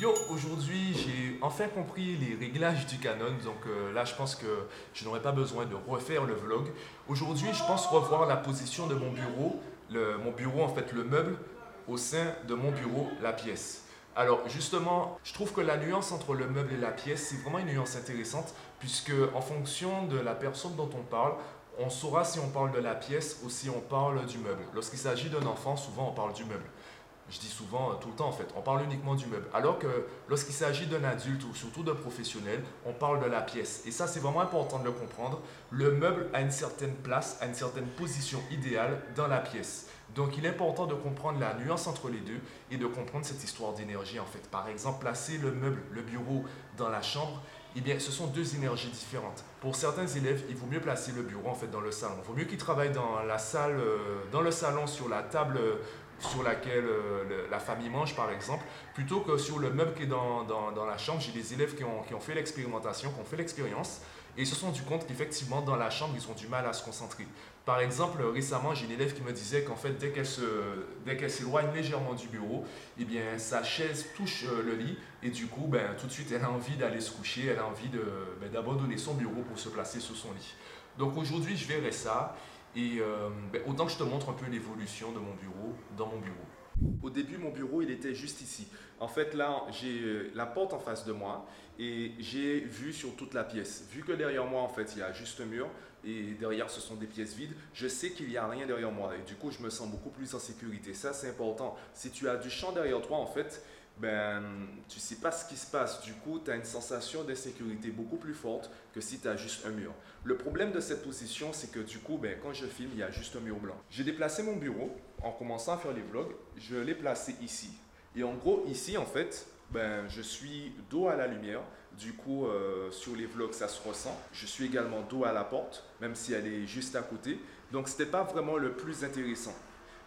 Yo, aujourd'hui j'ai enfin compris les réglages du Canon, donc euh, là je pense que je n'aurai pas besoin de refaire le vlog. Aujourd'hui je pense revoir la position de mon bureau, le, mon bureau en fait le meuble au sein de mon bureau, la pièce. Alors justement, je trouve que la nuance entre le meuble et la pièce, c'est vraiment une nuance intéressante, puisque en fonction de la personne dont on parle, on saura si on parle de la pièce ou si on parle du meuble. Lorsqu'il s'agit d'un enfant, souvent on parle du meuble. Je dis souvent, euh, tout le temps en fait, on parle uniquement du meuble. Alors que lorsqu'il s'agit d'un adulte ou surtout d'un professionnel, on parle de la pièce. Et ça, c'est vraiment important de le comprendre. Le meuble a une certaine place, a une certaine position idéale dans la pièce. Donc il est important de comprendre la nuance entre les deux et de comprendre cette histoire d'énergie en fait. Par exemple, placer le meuble, le bureau dans la chambre, eh bien, ce sont deux énergies différentes. Pour certains élèves, il vaut mieux placer le bureau en fait dans le salon. Il vaut mieux qu'ils travaillent dans la salle, euh, dans le salon sur la table sur laquelle euh, la famille mange, par exemple, plutôt que sur le meuble qui est dans, dans, la chambre. J'ai des élèves qui ont, qui ont fait l'expérimentation, qui ont fait l'expérience, et ils se sont du compte qu'effectivement, dans la chambre, ils ont du mal à se concentrer. Par exemple, récemment, j'ai une élève qui me disait qu'en fait, dès qu'elle s'éloigne légèrement du bureau, eh bien, sa chaise touche euh, le lit, et du coup, ben, tout de suite, elle a envie d'aller se coucher, elle a envie ben, d'abandonner son bureau pour se placer sur son lit. Donc aujourd'hui, je verrai ça. Et euh, ben, autant que je te montre un peu l'évolution de mon bureau dans mon bureau. Au début, mon bureau, il était juste ici. En fait, là, j'ai euh, la porte en face de moi et j'ai vu sur toute la pièce. Vu que derrière moi, en fait, il y a juste un mur et derrière, ce sont des pièces vides, je sais qu'il n'y a rien derrière moi et du coup, je me sens beaucoup plus en sécurité. Ça, c'est important. Si tu as du champ derrière toi, en fait, ben, tu sais pas ce qui se passe. Du coup, tu as une sensation d'insécurité beaucoup plus forte que si tu as juste un mur. Le problème de cette position, c'est que du coup, ben, quand je filme, il y a juste un mur blanc. J'ai déplacé mon bureau en commençant à faire les vlogs. Je l'ai placé ici. Et en gros, ici, en fait, ben, je suis dos à la lumière. Du coup, euh, sur les vlogs, ça se ressent. Je suis également dos à la porte, même si elle est juste à côté. Donc, ce n'était pas vraiment le plus intéressant.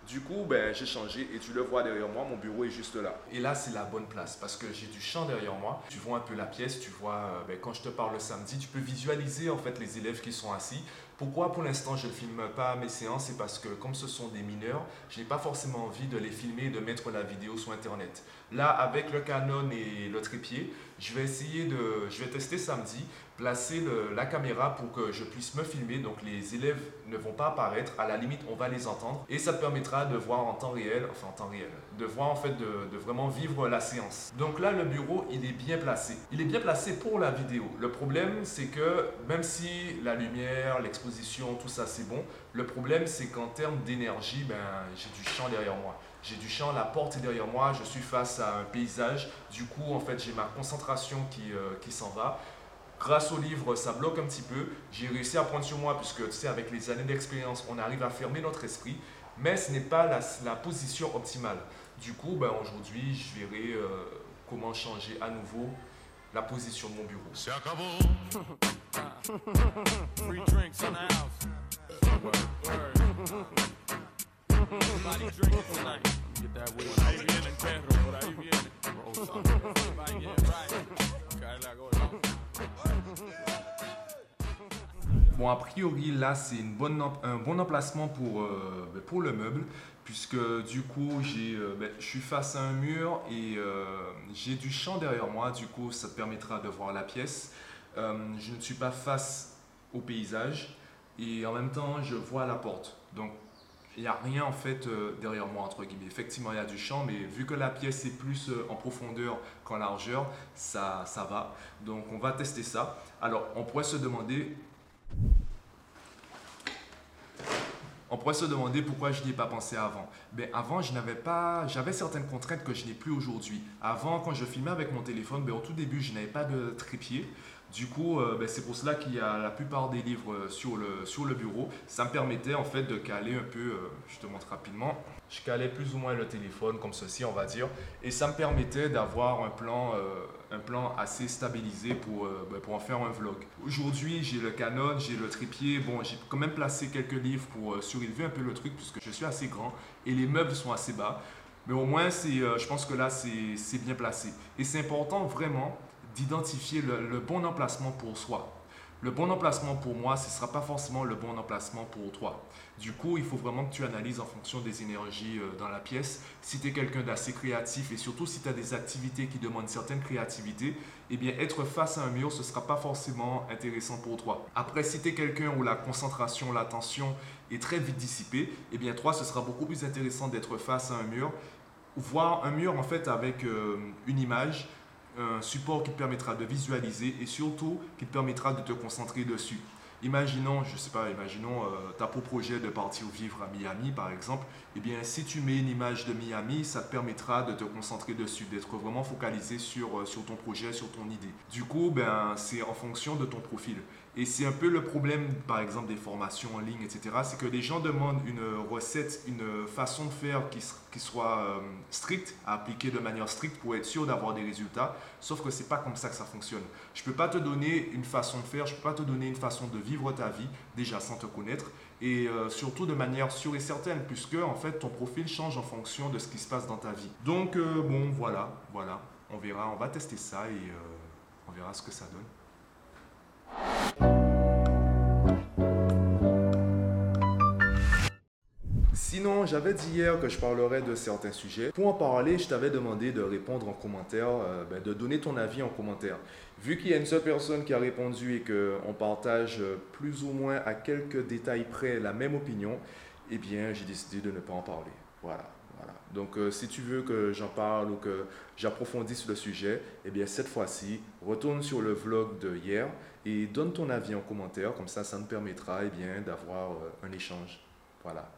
Du coup, ben, j'ai changé et tu le vois derrière moi, mon bureau est juste là. Et là, c'est la bonne place parce que j'ai du champ derrière moi. Tu vois un peu la pièce, tu vois, euh, ben, quand je te parle le samedi, tu peux visualiser en fait les élèves qui sont assis. Pourquoi pour l'instant je ne filme pas mes séances C'est parce que comme ce sont des mineurs, je n'ai pas forcément envie de les filmer et de mettre la vidéo sur Internet. Là, avec le Canon et le trépied, je vais essayer de, je vais tester samedi, placer la caméra pour que je puisse me filmer. Donc les élèves ne vont pas apparaître, à la limite on va les entendre et ça permettra de voir en temps réel, enfin en temps réel, de voir en fait de, de vraiment vivre la séance. Donc là le bureau il est bien placé. Il est bien placé pour la vidéo. Le problème c'est que même si la lumière, l'exposition, tout ça c'est bon, le problème c'est qu'en termes d'énergie, ben, j'ai du champ derrière moi. J'ai du champ, la porte est derrière moi, je suis face à un paysage. Du coup, en fait, j'ai ma concentration qui, euh, qui s'en va. Grâce au livre, ça bloque un petit peu. J'ai réussi à prendre sur moi, puisque tu sais, avec les années d'expérience, on arrive à fermer notre esprit. Mais ce n'est pas la, position optimale. Du coup, ben, aujourd'hui, je verrai euh, comment changer à nouveau la position de mon bureau. Bon, a priori, là, c'est un bon emplacement pour, euh, ben, pour le meuble, puisque du coup, euh, ben, je suis face à un mur et euh, j'ai du champ derrière moi. Du coup, ça te permettra de voir la pièce. je ne suis pas face au paysage et en même temps, je vois la porte. Donc, il n'y a rien en fait euh, derrière moi, entre guillemets. Effectivement, il y a du champ, mais vu que la pièce est plus euh, en profondeur qu'en largeur, ça, ça va. Donc, on va tester ça. Alors, on pourrait se demander on pourrait se demander pourquoi je n'y ai pas pensé avant. Ben, avant, je n'avais pas, j'avais certaines contraintes que je n'ai plus aujourd'hui. Avant, quand je filmais avec mon téléphone, ben, au tout début, je n'avais pas de trépied. Du coup, euh, ben, c'est pour cela qu'il y a la plupart des livres euh, sur le, bureau. Ça me permettait en fait de caler un peu, euh, je te montre rapidement, je calais plus ou moins le téléphone comme ceci on va dire. Et ça me permettait d'avoir un, plan, assez stabilisé ben, pour en faire un vlog. Aujourd'hui, j'ai le Canon, j'ai le trépied. Bon, j'ai quand même placé quelques livres pour surélever un peu le truc puisque je suis assez grand et les meubles sont assez bas. Mais au moins, je pense que là, c'est bien placé. Et c'est important vraiment d'identifier le, bon emplacement pour soi. le bon emplacement pour moi, ce ne sera pas forcément le bon emplacement pour toi. Du coup, il faut vraiment que tu analyses en fonction des énergies euh, dans la pièce. Si tu es quelqu'un d'assez créatif et surtout si tu as des activités qui demandent une certaine créativité, eh bien, être face à un mur, ce ne sera pas forcément intéressant pour toi. Après, si tu es quelqu'un où la concentration, l'attention est très vite dissipée, eh bien, toi, ce sera beaucoup plus intéressant d'être face à un mur. Voir un mur, en fait, avec euh, une image, un support qui te permettra de visualiser et surtout qui te permettra de te concentrer dessus. Imaginons, je sais pas, imaginons, euh, projet de partir vivre à Miami par exemple. Eh bien, si tu mets une image de Miami, ça te permettra de te concentrer dessus, d'être vraiment focalisé sur, euh, ton projet, sur ton idée. Du coup, ben, c'est en fonction de ton profil. Et c'est un peu le problème, par exemple, des formations en ligne, etc. C'est que les gens demandent une recette, une façon de faire qui, soit euh, stricte, à appliquer de manière stricte pour être sûr d'avoir des résultats. Sauf que c'est pas comme ça que ça fonctionne. Je peux pas te donner une façon de faire, je peux pas te donner une façon de vivre ta vie déjà sans te connaître et euh, surtout de manière sûre et certaine puisque en fait ton profil change en fonction de ce qui se passe dans ta vie. Donc euh, bon, voilà, voilà, on verra, on va tester ça et on verra ce que ça donne. Sinon, j'avais dit hier que je parlerais de certains sujets. Pour en parler, je t'avais demandé de répondre en commentaire, euh, ben, de donner ton avis en commentaire. Vu qu'il y a une seule personne qui a répondu et qu'on partage plus ou moins à quelques détails près la même opinion, eh bien, j'ai décidé de ne pas en parler. Voilà. Donc, euh, si tu veux que j'en parle ou que j'approfondisse le sujet, eh bien, cette fois-ci, retourne sur le vlog de hier et donne ton avis en commentaire. Comme ça, ça nous permettra eh bien, d'avoir un échange. Voilà.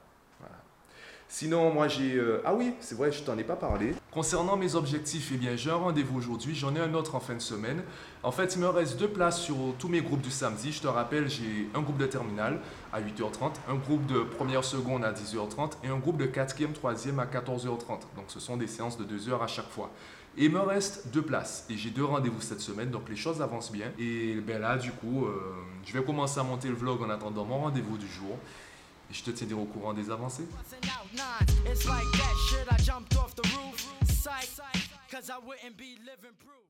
Sinon, moi j'ai... Euh, ah oui, c'est vrai, je t'en ai pas parlé. Concernant mes objectifs, eh bien j'ai un rendez-vous aujourd'hui, j'en ai un autre en fin de semaine. En fait, il me reste deux places sur tous mes groupes du samedi. Je te rappelle, j'ai un groupe de terminale à 8h30, un groupe de première seconde à 10h30 et un groupe de quatrième, troisième à 14h30. Donc ce sont des séances de 2 heures à chaque fois. Et il me reste deux places et j'ai deux rendez-vous cette semaine, donc les choses avancent bien. Et ben là, du coup, euh, je vais commencer à monter le vlog en attendant mon rendez-vous du jour et je te tiendrai au courant des avancées. Cause I wouldn't be living proof.